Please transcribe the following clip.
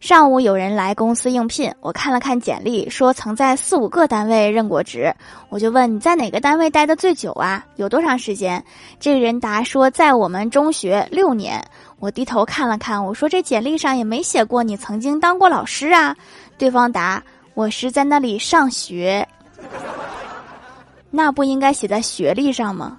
上午有人来公司应聘，我看了看简历，说曾在四五个单位任过职。我就问你在哪个单位待的最久啊？有多长时间？这个人答说在我们中学六年。我低头看了看，我说这简历上也没写过你曾经当过老师啊。对方答我是在那里上学，那不应该写在学历上吗？